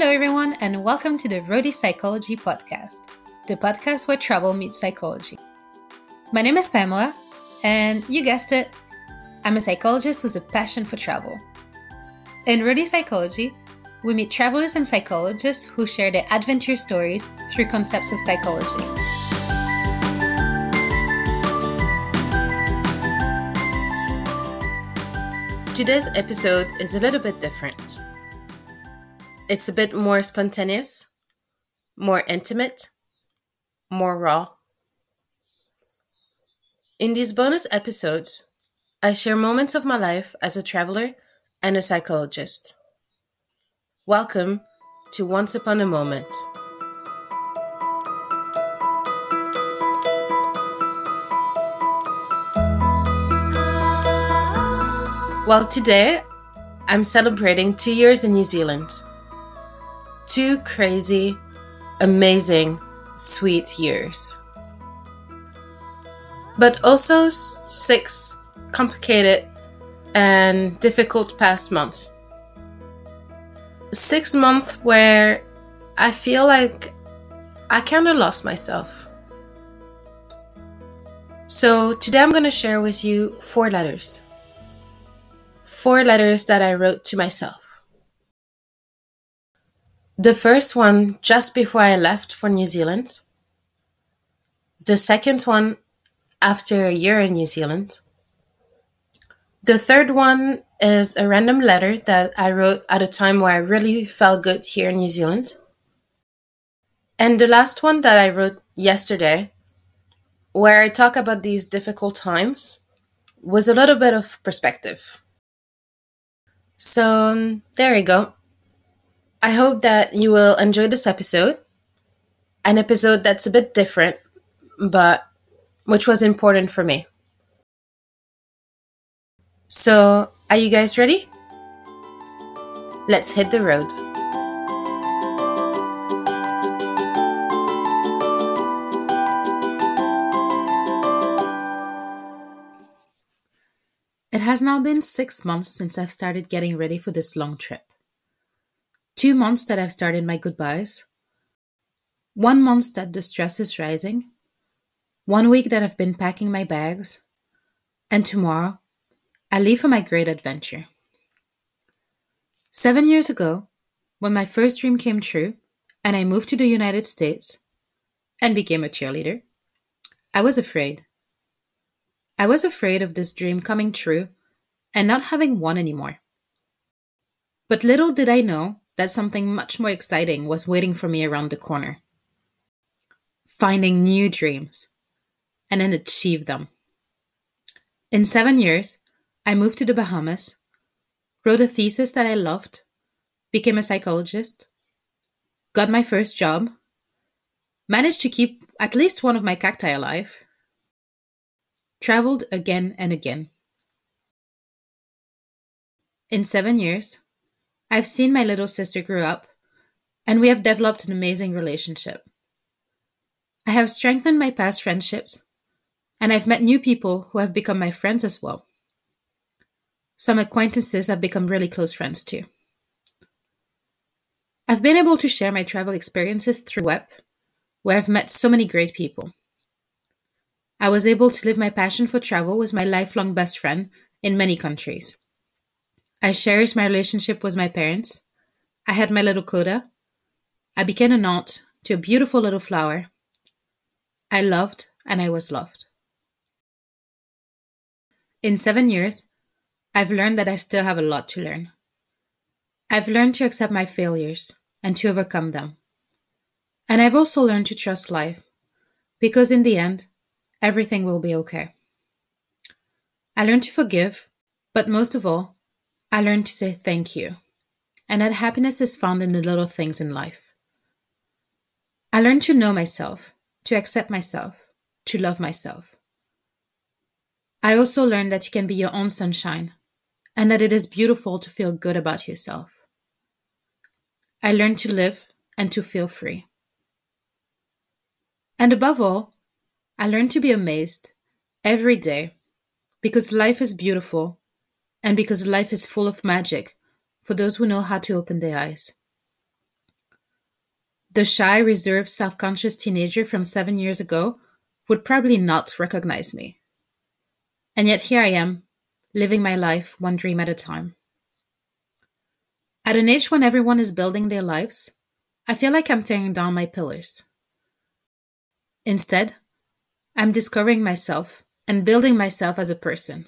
Hello, everyone, and welcome to the Roadie Psychology Podcast, the podcast where travel meets psychology. My name is Pamela, and you guessed it, I'm a psychologist with a passion for travel. In Roadie Psychology, we meet travelers and psychologists who share their adventure stories through concepts of psychology. Today's episode is a little bit different. It's a bit more spontaneous, more intimate, more raw. In these bonus episodes, I share moments of my life as a traveler and a psychologist. Welcome to Once Upon a Moment. Well, today I'm celebrating two years in New Zealand. Two crazy, amazing, sweet years. But also six complicated and difficult past months. Six months where I feel like I kind of lost myself. So today I'm going to share with you four letters four letters that I wrote to myself. The first one just before I left for New Zealand. The second one after a year in New Zealand. The third one is a random letter that I wrote at a time where I really felt good here in New Zealand. And the last one that I wrote yesterday, where I talk about these difficult times, was a little bit of perspective. So um, there you go. I hope that you will enjoy this episode. An episode that's a bit different, but which was important for me. So, are you guys ready? Let's hit the road. It has now been six months since I've started getting ready for this long trip. Two months that I've started my goodbyes. One month that the stress is rising. One week that I've been packing my bags. And tomorrow, I leave for my great adventure. Seven years ago, when my first dream came true and I moved to the United States and became a cheerleader, I was afraid. I was afraid of this dream coming true and not having one anymore. But little did I know that something much more exciting was waiting for me around the corner. Finding new dreams and then achieve them. In seven years, I moved to the Bahamas, wrote a thesis that I loved, became a psychologist, got my first job, managed to keep at least one of my cacti alive, traveled again and again. In seven years, I've seen my little sister grow up, and we have developed an amazing relationship. I have strengthened my past friendships, and I've met new people who have become my friends as well. Some acquaintances have become really close friends too. I've been able to share my travel experiences through web, where I've met so many great people. I was able to live my passion for travel with my lifelong best friend in many countries. I cherished my relationship with my parents. I had my little coda. I became an aunt to a beautiful little flower. I loved and I was loved. In seven years, I've learned that I still have a lot to learn. I've learned to accept my failures and to overcome them. And I've also learned to trust life, because in the end, everything will be okay. I learned to forgive, but most of all, I learned to say thank you, and that happiness is found in the little things in life. I learned to know myself, to accept myself, to love myself. I also learned that you can be your own sunshine, and that it is beautiful to feel good about yourself. I learned to live and to feel free. And above all, I learned to be amazed every day because life is beautiful and because life is full of magic for those who know how to open their eyes. the shy, reserved, self conscious teenager from seven years ago would probably not recognize me. And yet here I am, living my life one dream at a time. At an age when everyone is building their lives, I feel like I'm tearing down my pillars. Instead, I'm discovering myself and building myself as a person.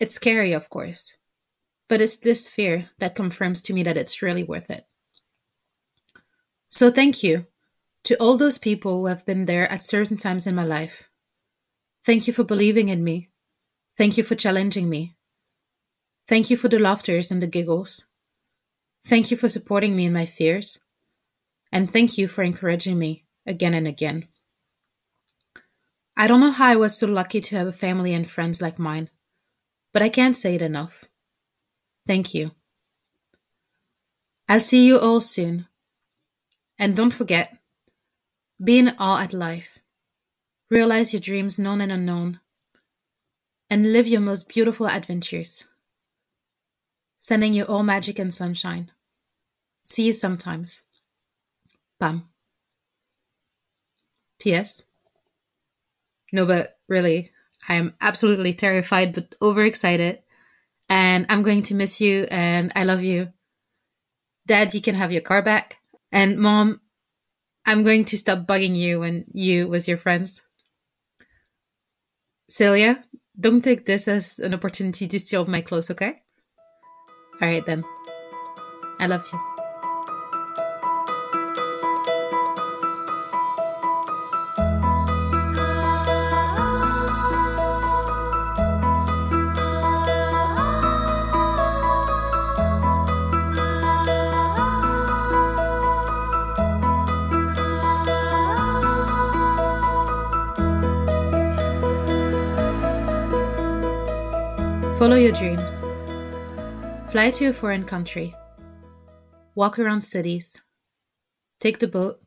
It's scary, of course, but it's this fear that confirms to me that it's really worth it. So, thank you to all those people who have been there at certain times in my life. Thank you for believing in me. Thank you for challenging me. Thank you for the laughters and the giggles. Thank you for supporting me in my fears. And thank you for encouraging me again and again. I don't know how I was so lucky to have a family and friends like mine, but I can't say it enough. Thank you. I'll see you all soon. And don't forget, be in awe at life. Realize your dreams known and unknown. And live your most beautiful adventures. Sending you all magic and sunshine. See you sometimes. Pam. P.S. No, but really, I am absolutely terrified but overexcited. And I'm going to miss you and I love you. Dad, you can have your car back. And mom, I'm going to stop bugging you when you was your friends. Celia, don't take this as an opportunity to steal my clothes, okay? Alright then. I love you. Follow your dreams. Fly to a foreign country. Walk around cities. Take the boat.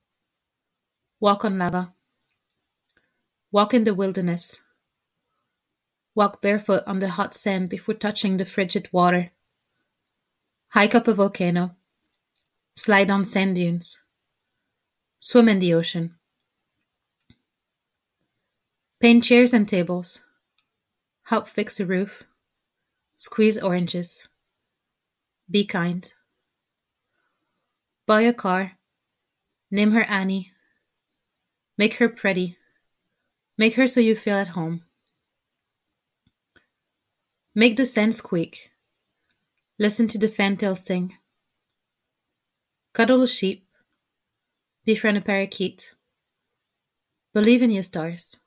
Walk on lava. Walk in the wilderness. Walk barefoot on the hot sand before touching the frigid water. Hike up a volcano. Slide on sand dunes. Swim in the ocean. Paint chairs and tables. Help fix a roof. Squeeze oranges. Be kind. Buy a car. Name her Annie. Make her pretty. Make her so you feel at home. Make the sand squeak. Listen to the fantail sing. Cuddle a sheep. Befriend a parakeet. Believe in your stars.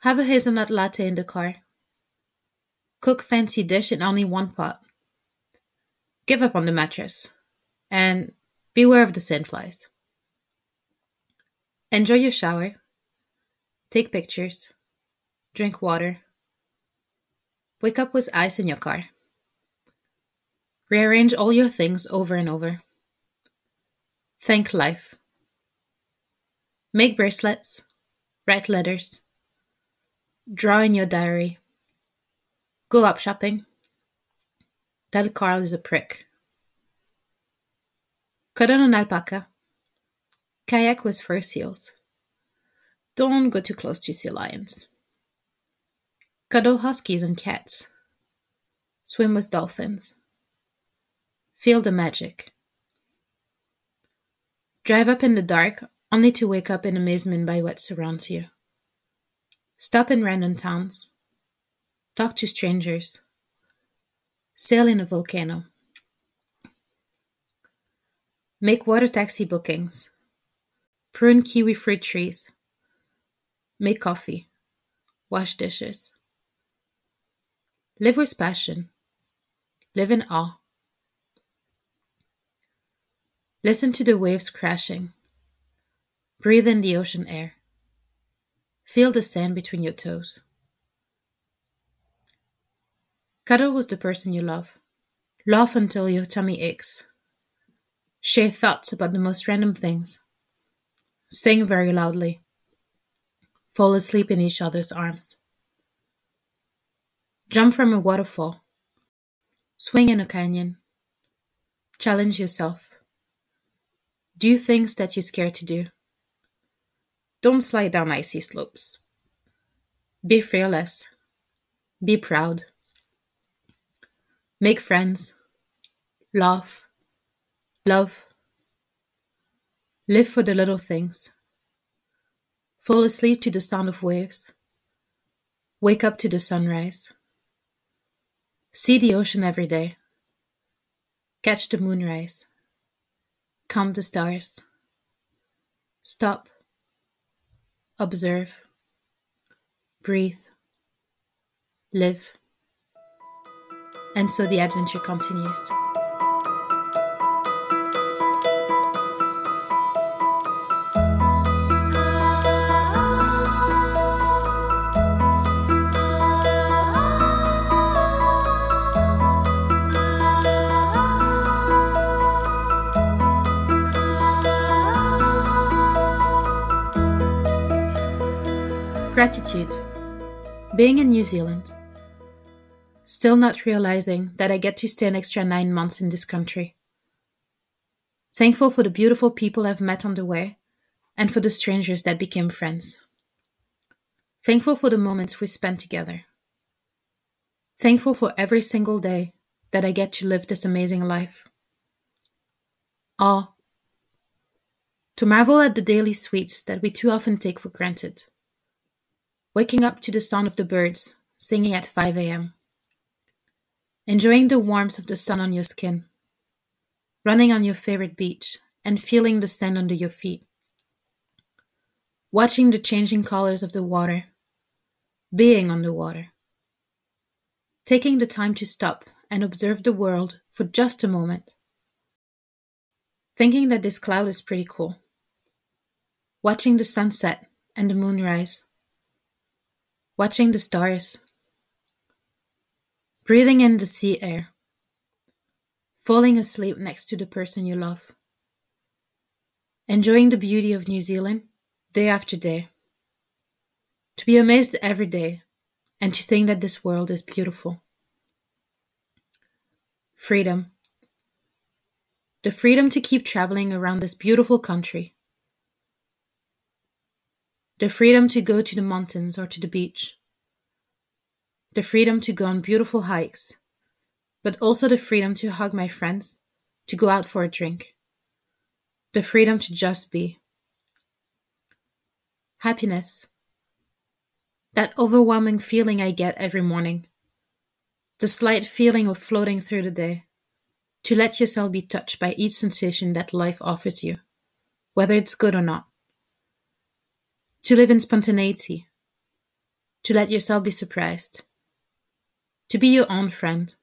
Have a hazelnut latte in the car. Cook fancy dish in only one pot. Give up on the mattress. And beware of the sandflies. Enjoy your shower. Take pictures. Drink water. Wake up with ice in your car. Rearrange all your things over and over. Thank life. Make bracelets. Write letters. Draw in your diary. Go up shopping. That Carl is a prick. Cuddle an alpaca. Kayak with fur seals. Don't go too close to sea lions. Cuddle huskies and cats. Swim with dolphins. Feel the magic. Drive up in the dark only to wake up in amazement by what surrounds you. Stop in random towns. Talk to strangers. Sail in a volcano. Make water taxi bookings. Prune kiwi fruit trees. Make coffee. Wash dishes. Live with passion. Live in awe. Listen to the waves crashing. Breathe in the ocean air. Feel the sand between your toes. Cuddle with the person you love. Laugh until your tummy aches. Share thoughts about the most random things. Sing very loudly. Fall asleep in each other's arms. Jump from a waterfall. Swing in a canyon. Challenge yourself. Do things that you're scared to do. Don't slide down icy slopes. Be fearless. Be proud. Make friends. Laugh. Love. Live for the little things. Fall asleep to the sound of waves. Wake up to the sunrise. See the ocean every day. Catch the moonrise. Count the stars. Stop. Observe. Breathe. Live. And so the adventure continues. Gratitude. Being in New Zealand. Still not realizing that I get to stay an extra nine months in this country. Thankful for the beautiful people I've met on the way and for the strangers that became friends. Thankful for the moments we spent together. Thankful for every single day that I get to live this amazing life. Awe. To marvel at the daily sweets that we too often take for granted waking up to the sound of the birds singing at 5 a.m., enjoying the warmth of the sun on your skin, running on your favorite beach and feeling the sand under your feet, watching the changing colors of the water, being on the water, taking the time to stop and observe the world for just a moment, thinking that this cloud is pretty cool, watching the sunset and the moonrise. Watching the stars, breathing in the sea air, falling asleep next to the person you love, enjoying the beauty of New Zealand day after day, to be amazed every day and to think that this world is beautiful. Freedom. The freedom to keep traveling around this beautiful country. The freedom to go to the mountains or to the beach, the freedom to go on beautiful hikes, but also the freedom to hug my friends, to go out for a drink, the freedom to just be. Happiness. That overwhelming feeling I get every morning. The slight feeling of floating through the day. To let yourself be touched by each sensation that life offers you, whether it's good or not to live in spontaneity, to let yourself be surprised, to be your own friend,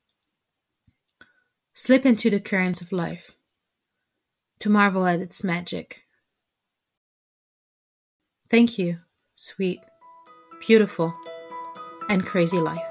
slip into the currents of life, to marvel at its magic. Thank you, sweet, beautiful, and crazy life.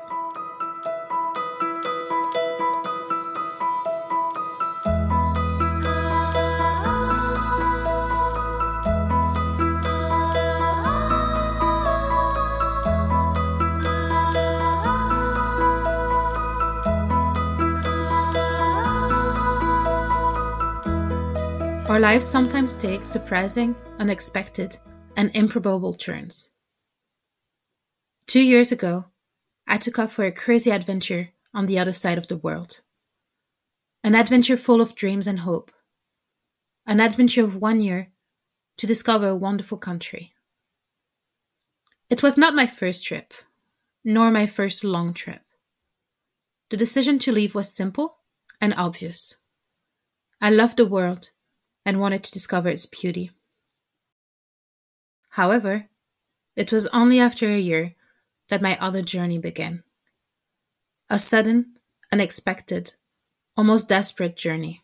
Our lives sometimes take surprising, unexpected, and improbable turns. Two years ago, I took off for a crazy adventure on the other side of the world. An adventure full of dreams and hope. An adventure of one year to discover a wonderful country. It was not my first trip, nor my first long trip. The decision to leave was simple and obvious. I loved the world and wanted to discover its beauty. However, it was only after a year that my other journey began. A sudden, unexpected, almost desperate journey.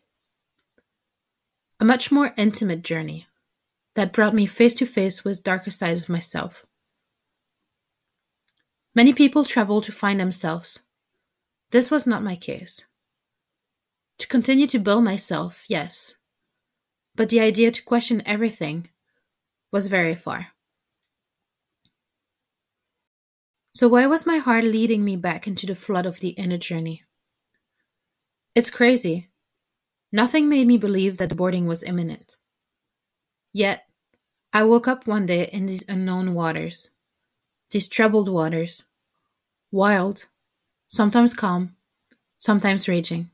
A much more intimate journey that brought me face to face with darker sides of myself. Many people travel to find themselves. This was not my case. To continue to build myself, yes, but the idea to question everything was very far. So, why was my heart leading me back into the flood of the inner journey? It's crazy. Nothing made me believe that the boarding was imminent. Yet, I woke up one day in these unknown waters, these troubled waters, wild, sometimes calm, sometimes raging.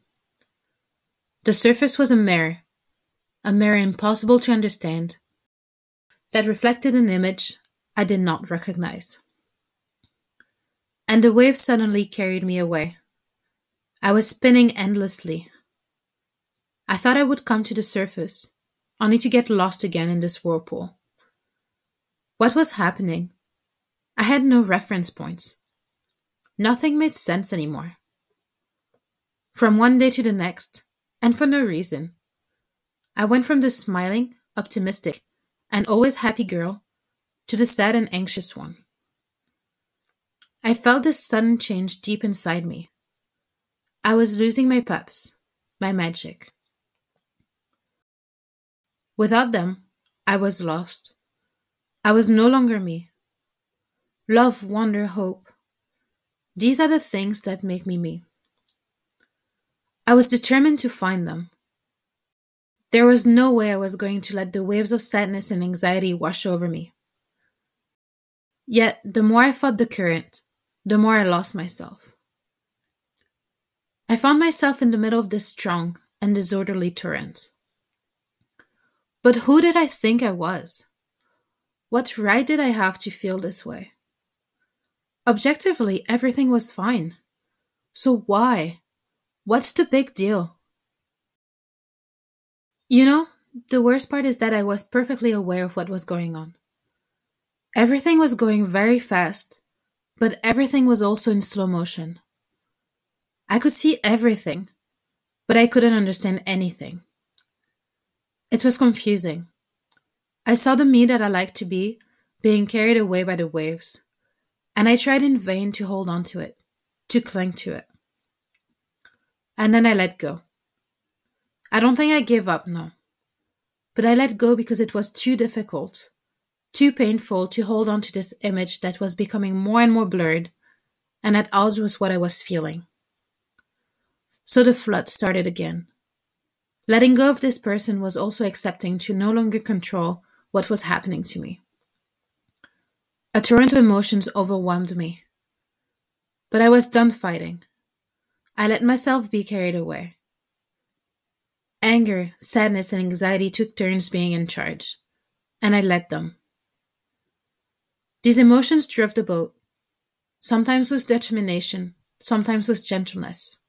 The surface was a mirror, a mirror impossible to understand, that reflected an image I did not recognize. And the wave suddenly carried me away. I was spinning endlessly. I thought I would come to the surface, only to get lost again in this whirlpool. What was happening? I had no reference points. Nothing made sense anymore. From one day to the next, and for no reason, I went from the smiling, optimistic, and always happy girl to the sad and anxious one. I felt this sudden change deep inside me. I was losing my pups, my magic. Without them, I was lost. I was no longer me. Love, wonder, hope. These are the things that make me me. I was determined to find them. There was no way I was going to let the waves of sadness and anxiety wash over me. Yet, the more I fought the current, the more I lost myself. I found myself in the middle of this strong and disorderly torrent. But who did I think I was? What right did I have to feel this way? Objectively, everything was fine. So why? What's the big deal? You know, the worst part is that I was perfectly aware of what was going on. Everything was going very fast, but everything was also in slow motion. I could see everything, but I couldn't understand anything. It was confusing. I saw the me that I liked to be being carried away by the waves, and I tried in vain to hold on to it, to cling to it. And then I let go. I don't think I gave up, no. But I let go because it was too difficult, too painful to hold on to this image that was becoming more and more blurred and at odds with what I was feeling. So the flood started again. Letting go of this person was also accepting to no longer control what was happening to me. A torrent of emotions overwhelmed me. But I was done fighting. I let myself be carried away. Anger, sadness, and anxiety took turns being in charge, and I led them. These emotions drove the boat, sometimes with determination, sometimes with gentleness.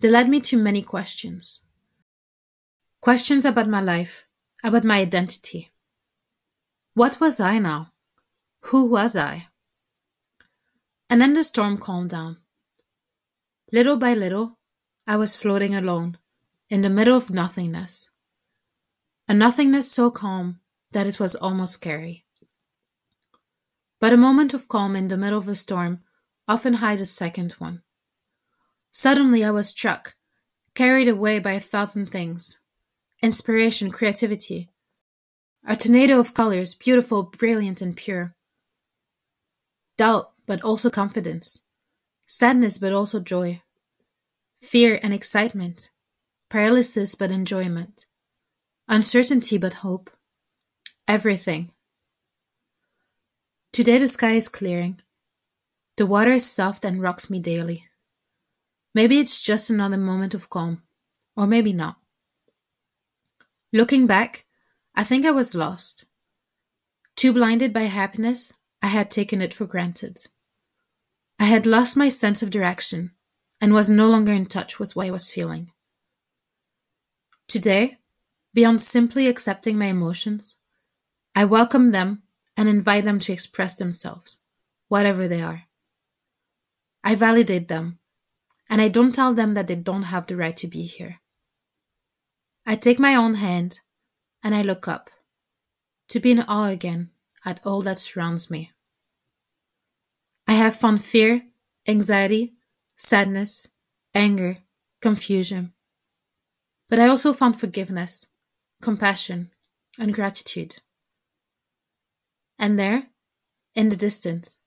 They led me to many questions. Questions about my life, about my identity. What was I now? Who was I? And then the storm calmed down. Little by little, I was floating alone, in the middle of nothingness. A nothingness so calm that it was almost scary. But a moment of calm in the middle of a storm often hides a second one. Suddenly I was struck, carried away by a thousand things inspiration, creativity. A tornado of colors, beautiful, brilliant, and pure. Doubt, but also confidence. Sadness, but also joy. Fear and excitement paralysis but enjoyment, uncertainty but hope, everything. Today the sky is clearing. The water is soft and rocks me daily. Maybe it's just another moment of calm, or maybe not. Looking back, I think I was lost. Too blinded by happiness, I had taken it for granted. I had lost my sense of direction and was no longer in touch with what I was feeling. Today, beyond simply accepting my emotions, I welcome them and invite them to express themselves, whatever they are. I validate them, and I don't tell them that they don't have the right to be here. I take my own hand and I look up to be in awe again at all that surrounds me. I have found fear, anxiety, sadness, anger, confusion, but I also found forgiveness, compassion, and gratitude. And there, in the distance,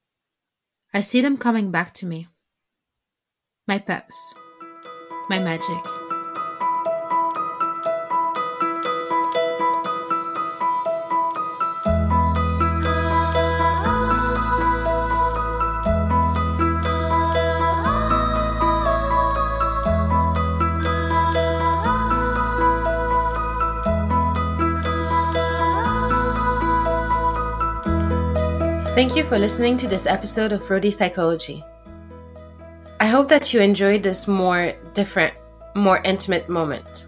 I see them coming back to me. My peps, my magic. Thank you for listening to this episode of Roadie Psychology. I hope that you enjoyed this more different, more intimate moment.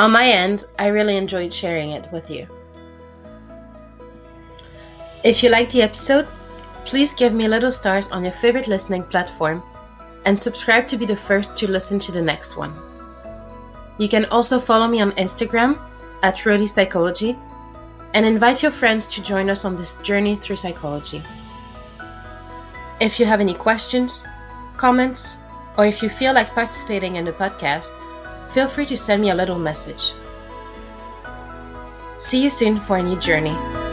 On my end, I really enjoyed sharing it with you. If you liked the episode, please give me little stars on your favorite listening platform and subscribe to be the first to listen to the next ones. You can also follow me on Instagram at Roadie Psychology and invite your friends to join us on this journey through psychology. If you have any questions, comments, or if you feel like participating in the podcast, feel free to send me a little message. See you soon for a new journey.